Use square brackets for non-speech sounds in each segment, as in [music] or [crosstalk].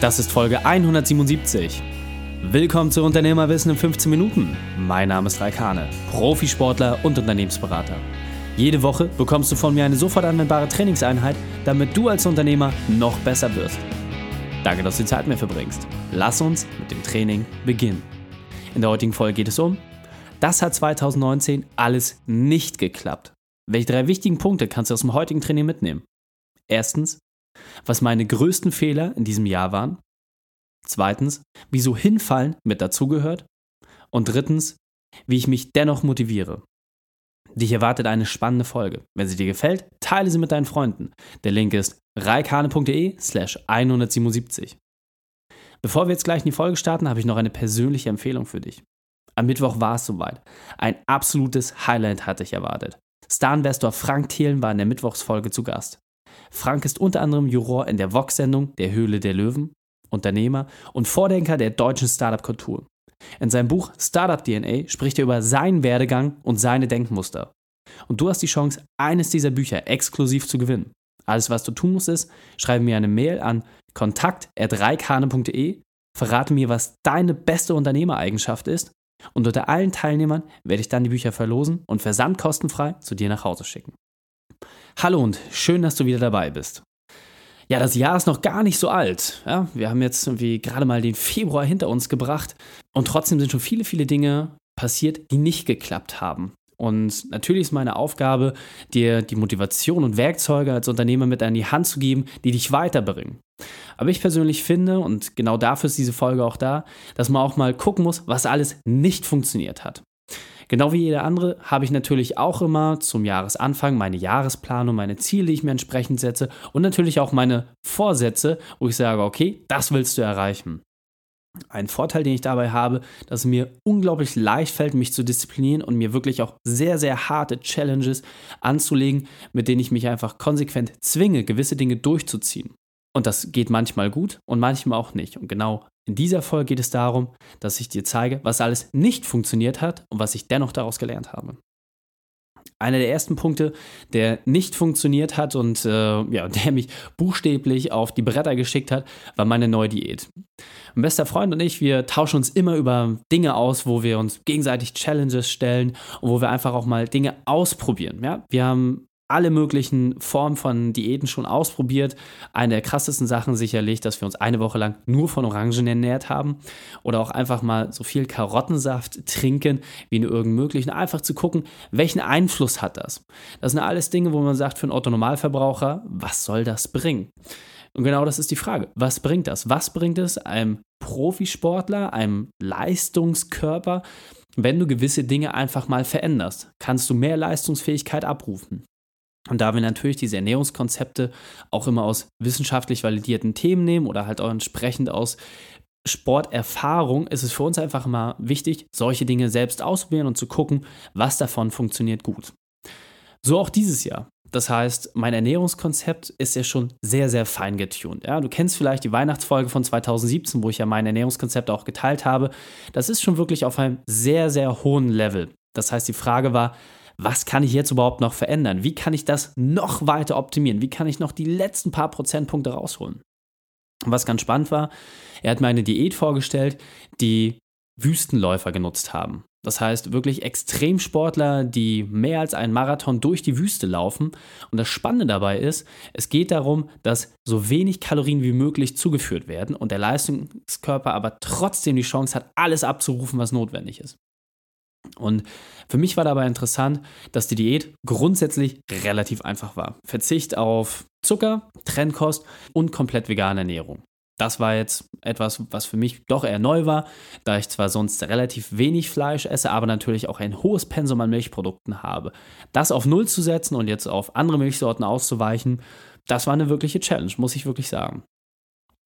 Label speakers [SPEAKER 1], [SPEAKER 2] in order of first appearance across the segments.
[SPEAKER 1] Das ist Folge 177. Willkommen zu Unternehmerwissen in 15 Minuten. Mein Name ist Raikane, Profisportler und Unternehmensberater. Jede Woche bekommst du von mir eine sofort anwendbare Trainingseinheit, damit du als Unternehmer noch besser wirst. Danke, dass du die Zeit mir verbringst. Lass uns mit dem Training beginnen. In der heutigen Folge geht es um, das hat 2019 alles nicht geklappt. Welche drei wichtigen Punkte kannst du aus dem heutigen Training mitnehmen? Erstens, was meine größten Fehler in diesem Jahr waren. Zweitens, wieso Hinfallen mit dazugehört. Und drittens, wie ich mich dennoch motiviere. Dich erwartet eine spannende Folge. Wenn sie dir gefällt, teile sie mit deinen Freunden. Der Link ist reikane.de slash 177. Bevor wir jetzt gleich in die Folge starten, habe ich noch eine persönliche Empfehlung für dich. Am Mittwoch war es soweit. Ein absolutes Highlight hatte ich erwartet. Star-Investor Frank Thelen war in der Mittwochsfolge zu Gast. Frank ist unter anderem Juror in der Vox-Sendung Der Höhle der Löwen, Unternehmer und Vordenker der deutschen Startup-Kultur. In seinem Buch Startup DNA spricht er über seinen Werdegang und seine Denkmuster. Und du hast die Chance, eines dieser Bücher exklusiv zu gewinnen. Alles, was du tun musst, ist, schreibe mir eine Mail an kontakt.reikane.de, verrate mir, was deine beste Unternehmereigenschaft ist und unter allen Teilnehmern werde ich dann die Bücher verlosen und versandkostenfrei zu dir nach Hause schicken. Hallo und schön, dass du wieder dabei bist. Ja, das Jahr ist noch gar nicht so alt. Ja, wir haben jetzt irgendwie gerade mal den Februar hinter uns gebracht und trotzdem sind schon viele, viele Dinge passiert, die nicht geklappt haben. Und natürlich ist meine Aufgabe, dir die Motivation und Werkzeuge als Unternehmer mit an die Hand zu geben, die dich weiterbringen. Aber ich persönlich finde, und genau dafür ist diese Folge auch da, dass man auch mal gucken muss, was alles nicht funktioniert hat. Genau wie jeder andere habe ich natürlich auch immer zum Jahresanfang meine Jahresplanung, meine Ziele, die ich mir entsprechend setze und natürlich auch meine Vorsätze, wo ich sage, okay, das willst du erreichen. Ein Vorteil, den ich dabei habe, dass es mir unglaublich leicht fällt, mich zu disziplinieren und mir wirklich auch sehr, sehr harte Challenges anzulegen, mit denen ich mich einfach konsequent zwinge, gewisse Dinge durchzuziehen. Und das geht manchmal gut und manchmal auch nicht. Und genau in dieser Folge geht es darum, dass ich dir zeige, was alles nicht funktioniert hat und was ich dennoch daraus gelernt habe. Einer der ersten Punkte, der nicht funktioniert hat und äh, ja, [laughs] der mich buchstäblich auf die Bretter geschickt hat, war meine neue Diät. Mein bester Freund und ich, wir tauschen uns immer über Dinge aus, wo wir uns gegenseitig Challenges stellen und wo wir einfach auch mal Dinge ausprobieren. Ja? Wir haben alle möglichen Formen von Diäten schon ausprobiert. Eine der krassesten Sachen sicherlich, dass wir uns eine Woche lang nur von Orangen ernährt haben oder auch einfach mal so viel Karottensaft trinken wie nur irgend möglich. Einfach zu gucken, welchen Einfluss hat das. Das sind alles Dinge, wo man sagt, für einen Otto-Normalverbraucher, was soll das bringen? Und genau das ist die Frage. Was bringt das? Was bringt es einem Profisportler, einem Leistungskörper, wenn du gewisse Dinge einfach mal veränderst? Kannst du mehr Leistungsfähigkeit abrufen? Und da wir natürlich diese Ernährungskonzepte auch immer aus wissenschaftlich validierten Themen nehmen oder halt auch entsprechend aus Sporterfahrung, ist es für uns einfach mal wichtig, solche Dinge selbst auszuprobieren und zu gucken, was davon funktioniert gut. So auch dieses Jahr. Das heißt, mein Ernährungskonzept ist ja schon sehr, sehr fein getuned. Ja, du kennst vielleicht die Weihnachtsfolge von 2017, wo ich ja mein Ernährungskonzept auch geteilt habe. Das ist schon wirklich auf einem sehr, sehr hohen Level. Das heißt, die Frage war, was kann ich jetzt überhaupt noch verändern? Wie kann ich das noch weiter optimieren? Wie kann ich noch die letzten paar Prozentpunkte rausholen? Und was ganz spannend war, er hat mir eine Diät vorgestellt, die Wüstenläufer genutzt haben. Das heißt wirklich Extremsportler, die mehr als einen Marathon durch die Wüste laufen. Und das Spannende dabei ist, es geht darum, dass so wenig Kalorien wie möglich zugeführt werden und der Leistungskörper aber trotzdem die Chance hat, alles abzurufen, was notwendig ist. Und für mich war dabei interessant, dass die Diät grundsätzlich relativ einfach war. Verzicht auf Zucker, Trennkost und komplett vegane Ernährung. Das war jetzt etwas, was für mich doch eher neu war, da ich zwar sonst relativ wenig Fleisch esse, aber natürlich auch ein hohes Pensum an Milchprodukten habe. Das auf Null zu setzen und jetzt auf andere Milchsorten auszuweichen, das war eine wirkliche Challenge, muss ich wirklich sagen.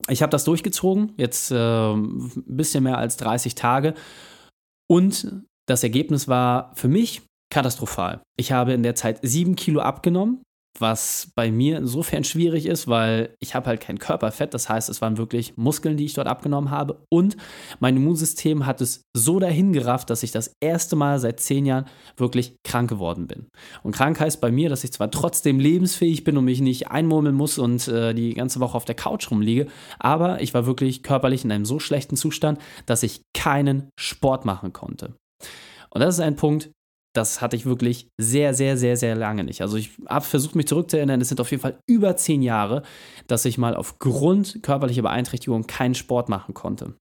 [SPEAKER 1] Ich habe das durchgezogen, jetzt äh, ein bisschen mehr als 30 Tage. Und das Ergebnis war für mich katastrophal. Ich habe in der Zeit sieben Kilo abgenommen was bei mir insofern schwierig ist, weil ich habe halt kein Körperfett, das heißt, es waren wirklich Muskeln, die ich dort abgenommen habe und mein Immunsystem hat es so dahin gerafft, dass ich das erste Mal seit zehn Jahren wirklich krank geworden bin. Und krank heißt bei mir, dass ich zwar trotzdem lebensfähig bin und mich nicht einmurmeln muss und äh, die ganze Woche auf der Couch rumliege, aber ich war wirklich körperlich in einem so schlechten Zustand, dass ich keinen Sport machen konnte. Und das ist ein Punkt, das hatte ich wirklich sehr, sehr, sehr, sehr lange nicht. Also ich habe versucht, mich zurückzuerinnern, es sind auf jeden Fall über zehn Jahre, dass ich mal aufgrund körperlicher Beeinträchtigung keinen Sport machen konnte.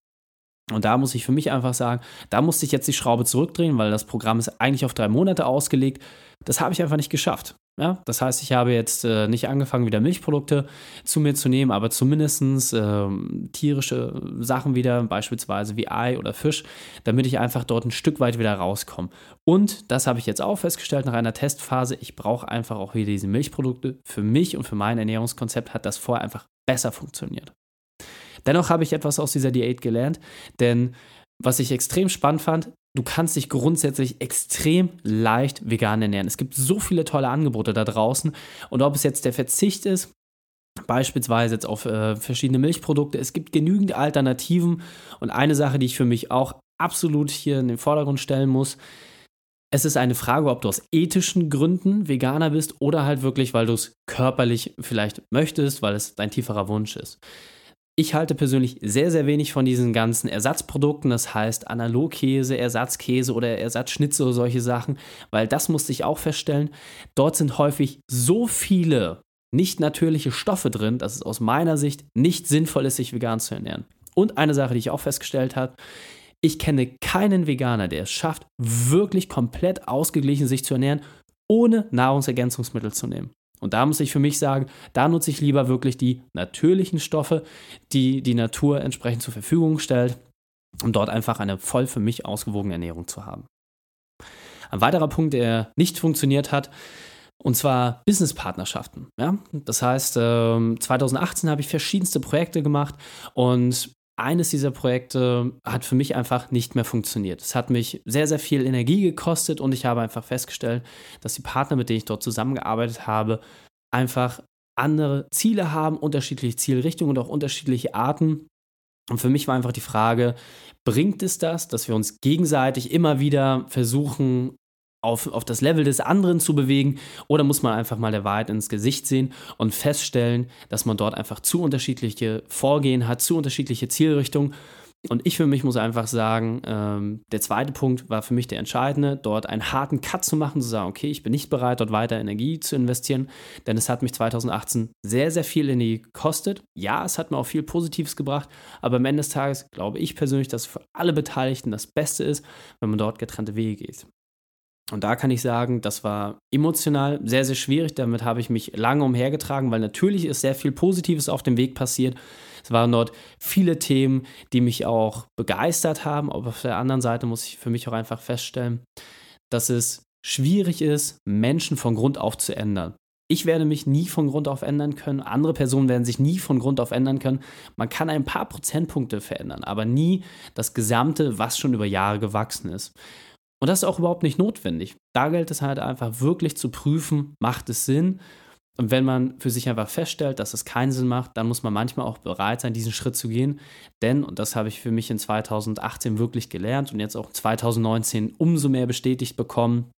[SPEAKER 1] Und da muss ich für mich einfach sagen, da musste ich jetzt die Schraube zurückdrehen, weil das Programm ist eigentlich auf drei Monate ausgelegt. Das habe ich einfach nicht geschafft. Ja, das heißt, ich habe jetzt äh, nicht angefangen, wieder Milchprodukte zu mir zu nehmen, aber zumindest äh, tierische Sachen wieder, beispielsweise wie Ei oder Fisch, damit ich einfach dort ein Stück weit wieder rauskomme. Und das habe ich jetzt auch festgestellt nach einer Testphase. Ich brauche einfach auch wieder diese Milchprodukte. Für mich und für mein Ernährungskonzept hat das vorher einfach besser funktioniert. Dennoch habe ich etwas aus dieser Diät gelernt, denn was ich extrem spannend fand, du kannst dich grundsätzlich extrem leicht vegan ernähren. Es gibt so viele tolle Angebote da draußen und ob es jetzt der Verzicht ist, beispielsweise jetzt auf äh, verschiedene Milchprodukte, es gibt genügend Alternativen und eine Sache, die ich für mich auch absolut hier in den Vordergrund stellen muss, es ist eine Frage, ob du aus ethischen Gründen Veganer bist oder halt wirklich, weil du es körperlich vielleicht möchtest, weil es dein tieferer Wunsch ist. Ich halte persönlich sehr, sehr wenig von diesen ganzen Ersatzprodukten, das heißt Analogkäse, Ersatzkäse oder Ersatzschnitze oder solche Sachen, weil das musste ich auch feststellen. Dort sind häufig so viele nicht natürliche Stoffe drin, dass es aus meiner Sicht nicht sinnvoll ist, sich vegan zu ernähren. Und eine Sache, die ich auch festgestellt habe, ich kenne keinen Veganer, der es schafft, wirklich komplett ausgeglichen sich zu ernähren, ohne Nahrungsergänzungsmittel zu nehmen. Und da muss ich für mich sagen, da nutze ich lieber wirklich die natürlichen Stoffe, die die Natur entsprechend zur Verfügung stellt, um dort einfach eine voll für mich ausgewogene Ernährung zu haben. Ein weiterer Punkt, der nicht funktioniert hat, und zwar Businesspartnerschaften. Ja? Das heißt, 2018 ähm, habe ich verschiedenste Projekte gemacht und eines dieser Projekte hat für mich einfach nicht mehr funktioniert. Es hat mich sehr, sehr viel Energie gekostet und ich habe einfach festgestellt, dass die Partner, mit denen ich dort zusammengearbeitet habe, einfach andere Ziele haben, unterschiedliche Zielrichtungen und auch unterschiedliche Arten. Und für mich war einfach die Frage, bringt es das, dass wir uns gegenseitig immer wieder versuchen, auf, auf das Level des anderen zu bewegen oder muss man einfach mal der Wahrheit ins Gesicht sehen und feststellen, dass man dort einfach zu unterschiedliche Vorgehen hat, zu unterschiedliche Zielrichtungen. Und ich für mich muss einfach sagen, ähm, der zweite Punkt war für mich der entscheidende, dort einen harten Cut zu machen, zu sagen, okay, ich bin nicht bereit, dort weiter Energie zu investieren, denn es hat mich 2018 sehr, sehr viel Energie gekostet. Ja, es hat mir auch viel Positives gebracht, aber am Ende des Tages glaube ich persönlich, dass für alle Beteiligten das Beste ist, wenn man dort getrennte Wege geht. Und da kann ich sagen, das war emotional sehr, sehr schwierig. Damit habe ich mich lange umhergetragen, weil natürlich ist sehr viel Positives auf dem Weg passiert. Es waren dort viele Themen, die mich auch begeistert haben. Aber auf der anderen Seite muss ich für mich auch einfach feststellen, dass es schwierig ist, Menschen von Grund auf zu ändern. Ich werde mich nie von Grund auf ändern können. Andere Personen werden sich nie von Grund auf ändern können. Man kann ein paar Prozentpunkte verändern, aber nie das Gesamte, was schon über Jahre gewachsen ist. Und das ist auch überhaupt nicht notwendig. Da gilt es halt einfach wirklich zu prüfen, macht es Sinn? Und wenn man für sich einfach feststellt, dass es keinen Sinn macht, dann muss man manchmal auch bereit sein, diesen Schritt zu gehen. Denn, und das habe ich für mich in 2018 wirklich gelernt und jetzt auch 2019 umso mehr bestätigt bekommen,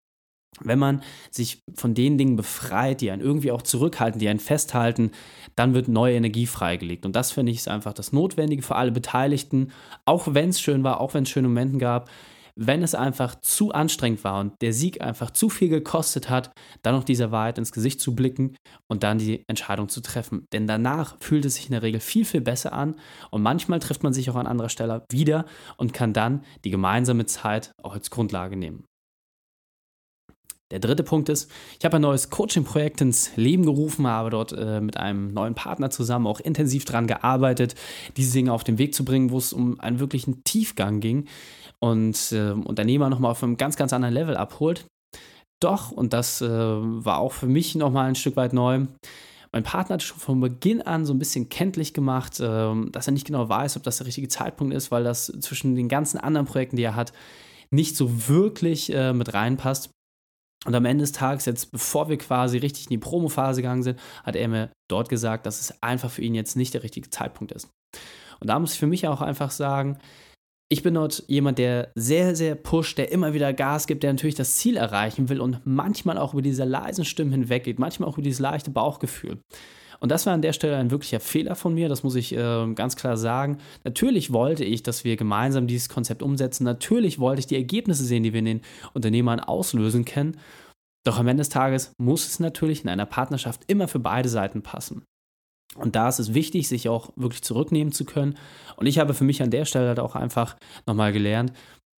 [SPEAKER 1] wenn man sich von den Dingen befreit, die einen irgendwie auch zurückhalten, die einen festhalten, dann wird neue Energie freigelegt. Und das finde ich ist einfach das Notwendige für alle Beteiligten, auch wenn es schön war, auch wenn es schöne Momente gab wenn es einfach zu anstrengend war und der Sieg einfach zu viel gekostet hat, dann noch dieser Wahrheit ins Gesicht zu blicken und dann die Entscheidung zu treffen. Denn danach fühlt es sich in der Regel viel, viel besser an und manchmal trifft man sich auch an anderer Stelle wieder und kann dann die gemeinsame Zeit auch als Grundlage nehmen. Der dritte Punkt ist, ich habe ein neues Coaching-Projekt ins Leben gerufen, habe dort äh, mit einem neuen Partner zusammen auch intensiv daran gearbeitet, diese Dinge auf den Weg zu bringen, wo es um einen wirklichen Tiefgang ging und äh, Unternehmer nochmal auf einem ganz, ganz anderen Level abholt. Doch, und das äh, war auch für mich nochmal ein Stück weit neu, mein Partner hat schon von Beginn an so ein bisschen kenntlich gemacht, äh, dass er nicht genau weiß, ob das der richtige Zeitpunkt ist, weil das zwischen den ganzen anderen Projekten, die er hat, nicht so wirklich äh, mit reinpasst. Und am Ende des Tages, jetzt bevor wir quasi richtig in die Promophase gegangen sind, hat er mir dort gesagt, dass es einfach für ihn jetzt nicht der richtige Zeitpunkt ist. Und da muss ich für mich auch einfach sagen, ich bin dort jemand, der sehr, sehr pusht, der immer wieder Gas gibt, der natürlich das Ziel erreichen will und manchmal auch über diese leisen Stimmen hinweggeht, manchmal auch über dieses leichte Bauchgefühl. Und das war an der Stelle ein wirklicher Fehler von mir, das muss ich äh, ganz klar sagen. Natürlich wollte ich, dass wir gemeinsam dieses Konzept umsetzen. Natürlich wollte ich die Ergebnisse sehen, die wir in den Unternehmern auslösen können. Doch am Ende des Tages muss es natürlich in einer Partnerschaft immer für beide Seiten passen. Und da ist es wichtig, sich auch wirklich zurücknehmen zu können. Und ich habe für mich an der Stelle halt auch einfach nochmal gelernt,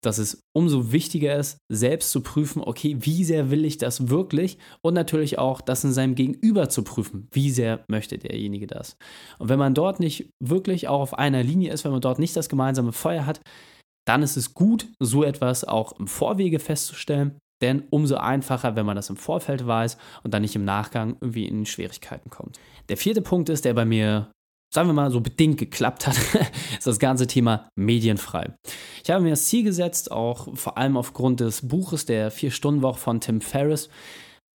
[SPEAKER 1] dass es umso wichtiger ist, selbst zu prüfen, okay, wie sehr will ich das wirklich? Und natürlich auch, das in seinem Gegenüber zu prüfen, wie sehr möchte derjenige das? Und wenn man dort nicht wirklich auch auf einer Linie ist, wenn man dort nicht das gemeinsame Feuer hat, dann ist es gut, so etwas auch im Vorwege festzustellen, denn umso einfacher, wenn man das im Vorfeld weiß und dann nicht im Nachgang irgendwie in Schwierigkeiten kommt. Der vierte Punkt ist, der bei mir sagen wir mal, so bedingt geklappt hat, [laughs] ist das ganze Thema medienfrei. Ich habe mir das Ziel gesetzt, auch vor allem aufgrund des Buches der Vier-Stunden-Woche von Tim Ferriss,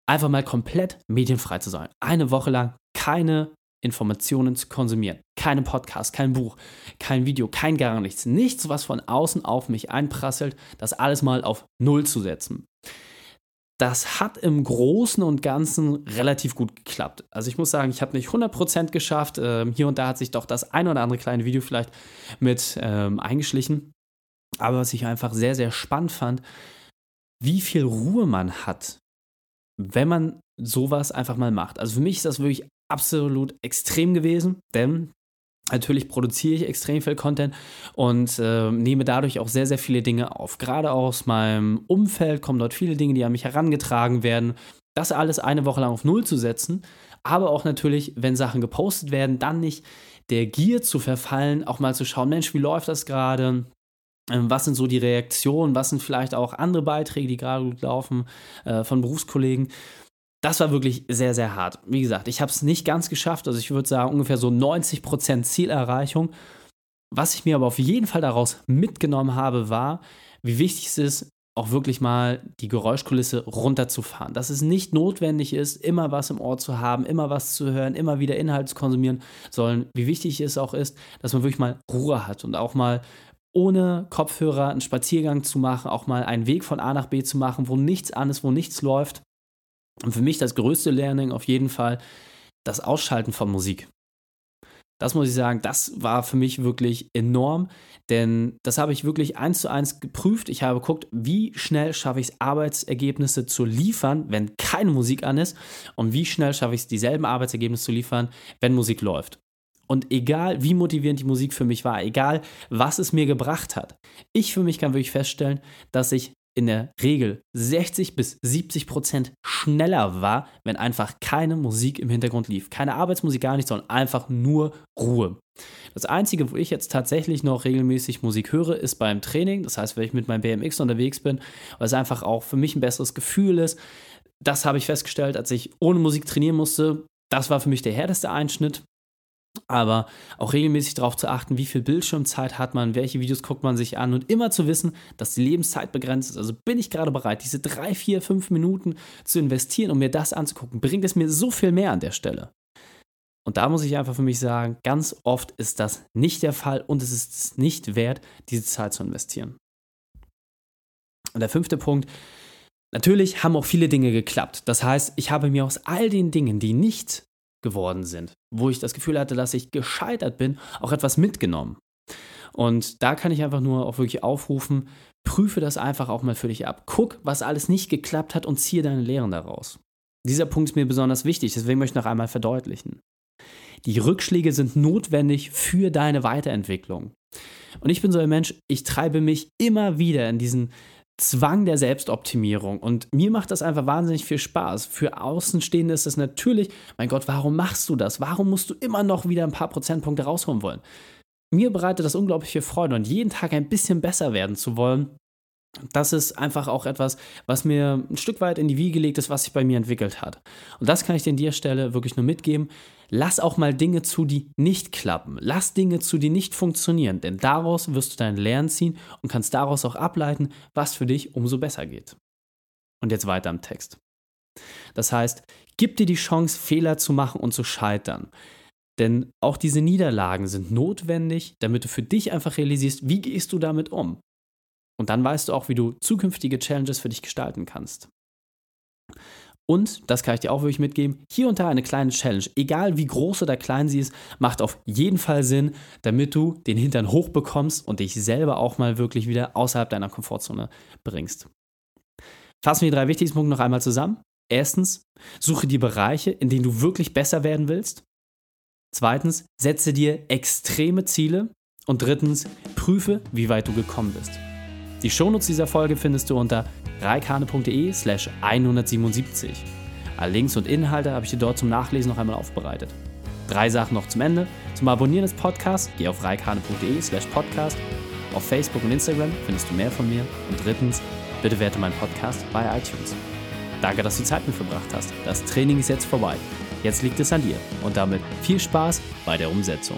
[SPEAKER 1] einfach mal komplett medienfrei zu sein. Eine Woche lang keine Informationen zu konsumieren. Keine Podcast, kein Buch, kein Video, kein gar nichts. Nichts, was von außen auf mich einprasselt, das alles mal auf Null zu setzen das hat im Großen und Ganzen relativ gut geklappt. Also ich muss sagen, ich habe nicht 100% geschafft. Ähm, hier und da hat sich doch das ein oder andere kleine Video vielleicht mit ähm, eingeschlichen. Aber was ich einfach sehr, sehr spannend fand, wie viel Ruhe man hat, wenn man sowas einfach mal macht. Also für mich ist das wirklich absolut extrem gewesen, denn Natürlich produziere ich extrem viel Content und äh, nehme dadurch auch sehr, sehr viele Dinge auf. Gerade aus meinem Umfeld kommen dort viele Dinge, die an mich herangetragen werden. Das alles eine Woche lang auf Null zu setzen, aber auch natürlich, wenn Sachen gepostet werden, dann nicht der Gier zu verfallen, auch mal zu schauen, Mensch, wie läuft das gerade? Ähm, was sind so die Reaktionen? Was sind vielleicht auch andere Beiträge, die gerade gut laufen äh, von Berufskollegen? Das war wirklich sehr, sehr hart. Wie gesagt, ich habe es nicht ganz geschafft. Also ich würde sagen, ungefähr so 90% Zielerreichung. Was ich mir aber auf jeden Fall daraus mitgenommen habe, war, wie wichtig es ist, auch wirklich mal die Geräuschkulisse runterzufahren. Dass es nicht notwendig ist, immer was im Ohr zu haben, immer was zu hören, immer wieder Inhalt zu konsumieren, sondern wie wichtig es auch ist, dass man wirklich mal Ruhe hat und auch mal ohne Kopfhörer einen Spaziergang zu machen, auch mal einen Weg von A nach B zu machen, wo nichts an ist, wo nichts läuft und für mich das größte Learning auf jeden Fall das Ausschalten von Musik. Das muss ich sagen, das war für mich wirklich enorm, denn das habe ich wirklich eins zu eins geprüft. Ich habe geguckt, wie schnell schaffe ich es, Arbeitsergebnisse zu liefern, wenn keine Musik an ist, und wie schnell schaffe ich es, dieselben Arbeitsergebnisse zu liefern, wenn Musik läuft. Und egal, wie motivierend die Musik für mich war, egal, was es mir gebracht hat, ich für mich kann wirklich feststellen, dass ich in der Regel 60 bis 70 Prozent schneller war, wenn einfach keine Musik im Hintergrund lief. Keine Arbeitsmusik, gar nicht, sondern einfach nur Ruhe. Das Einzige, wo ich jetzt tatsächlich noch regelmäßig Musik höre, ist beim Training. Das heißt, wenn ich mit meinem BMX unterwegs bin, weil es einfach auch für mich ein besseres Gefühl ist. Das habe ich festgestellt, als ich ohne Musik trainieren musste. Das war für mich der härteste Einschnitt. Aber auch regelmäßig darauf zu achten, wie viel Bildschirmzeit hat man, welche Videos guckt man sich an und immer zu wissen, dass die Lebenszeit begrenzt ist. Also bin ich gerade bereit, diese drei, vier, fünf Minuten zu investieren, um mir das anzugucken, bringt es mir so viel mehr an der Stelle. Und da muss ich einfach für mich sagen, ganz oft ist das nicht der Fall und es ist nicht wert, diese Zeit zu investieren. Und der fünfte Punkt, natürlich haben auch viele Dinge geklappt. Das heißt, ich habe mir aus all den Dingen, die nicht geworden sind, wo ich das Gefühl hatte, dass ich gescheitert bin, auch etwas mitgenommen. Und da kann ich einfach nur auch wirklich aufrufen, prüfe das einfach auch mal für dich ab. Guck, was alles nicht geklappt hat und ziehe deine Lehren daraus. Dieser Punkt ist mir besonders wichtig, deswegen möchte ich noch einmal verdeutlichen. Die Rückschläge sind notwendig für deine Weiterentwicklung. Und ich bin so ein Mensch, ich treibe mich immer wieder in diesen Zwang der Selbstoptimierung. Und mir macht das einfach wahnsinnig viel Spaß. Für Außenstehende ist es natürlich, mein Gott, warum machst du das? Warum musst du immer noch wieder ein paar Prozentpunkte rausholen wollen? Mir bereitet das unglaublich viel Freude und jeden Tag ein bisschen besser werden zu wollen, das ist einfach auch etwas, was mir ein Stück weit in die Wiege gelegt ist, was sich bei mir entwickelt hat. Und das kann ich dir an der Stelle wirklich nur mitgeben. Lass auch mal Dinge zu, die nicht klappen. Lass Dinge zu, die nicht funktionieren. Denn daraus wirst du dein Lernen ziehen und kannst daraus auch ableiten, was für dich umso besser geht. Und jetzt weiter im Text. Das heißt, gib dir die Chance, Fehler zu machen und zu scheitern. Denn auch diese Niederlagen sind notwendig, damit du für dich einfach realisierst, wie gehst du damit um. Und dann weißt du auch, wie du zukünftige Challenges für dich gestalten kannst. Und, das kann ich dir auch wirklich mitgeben, hier und da eine kleine Challenge, egal wie groß oder klein sie ist, macht auf jeden Fall Sinn, damit du den Hintern hochbekommst und dich selber auch mal wirklich wieder außerhalb deiner Komfortzone bringst. Fassen wir die drei wichtigsten Punkte noch einmal zusammen. Erstens, suche die Bereiche, in denen du wirklich besser werden willst. Zweitens, setze dir extreme Ziele. Und drittens, prüfe, wie weit du gekommen bist. Die Shownotes dieser Folge findest du unter reikane.de slash 177. Alle Links und Inhalte habe ich dir dort zum Nachlesen noch einmal aufbereitet. Drei Sachen noch zum Ende. Zum Abonnieren des Podcasts geh auf reikane.de slash podcast. Auf Facebook und Instagram findest du mehr von mir. Und drittens, bitte werte meinen Podcast bei iTunes. Danke, dass du Zeit mit verbracht hast. Das Training ist jetzt vorbei. Jetzt liegt es an dir. Und damit viel Spaß bei der Umsetzung.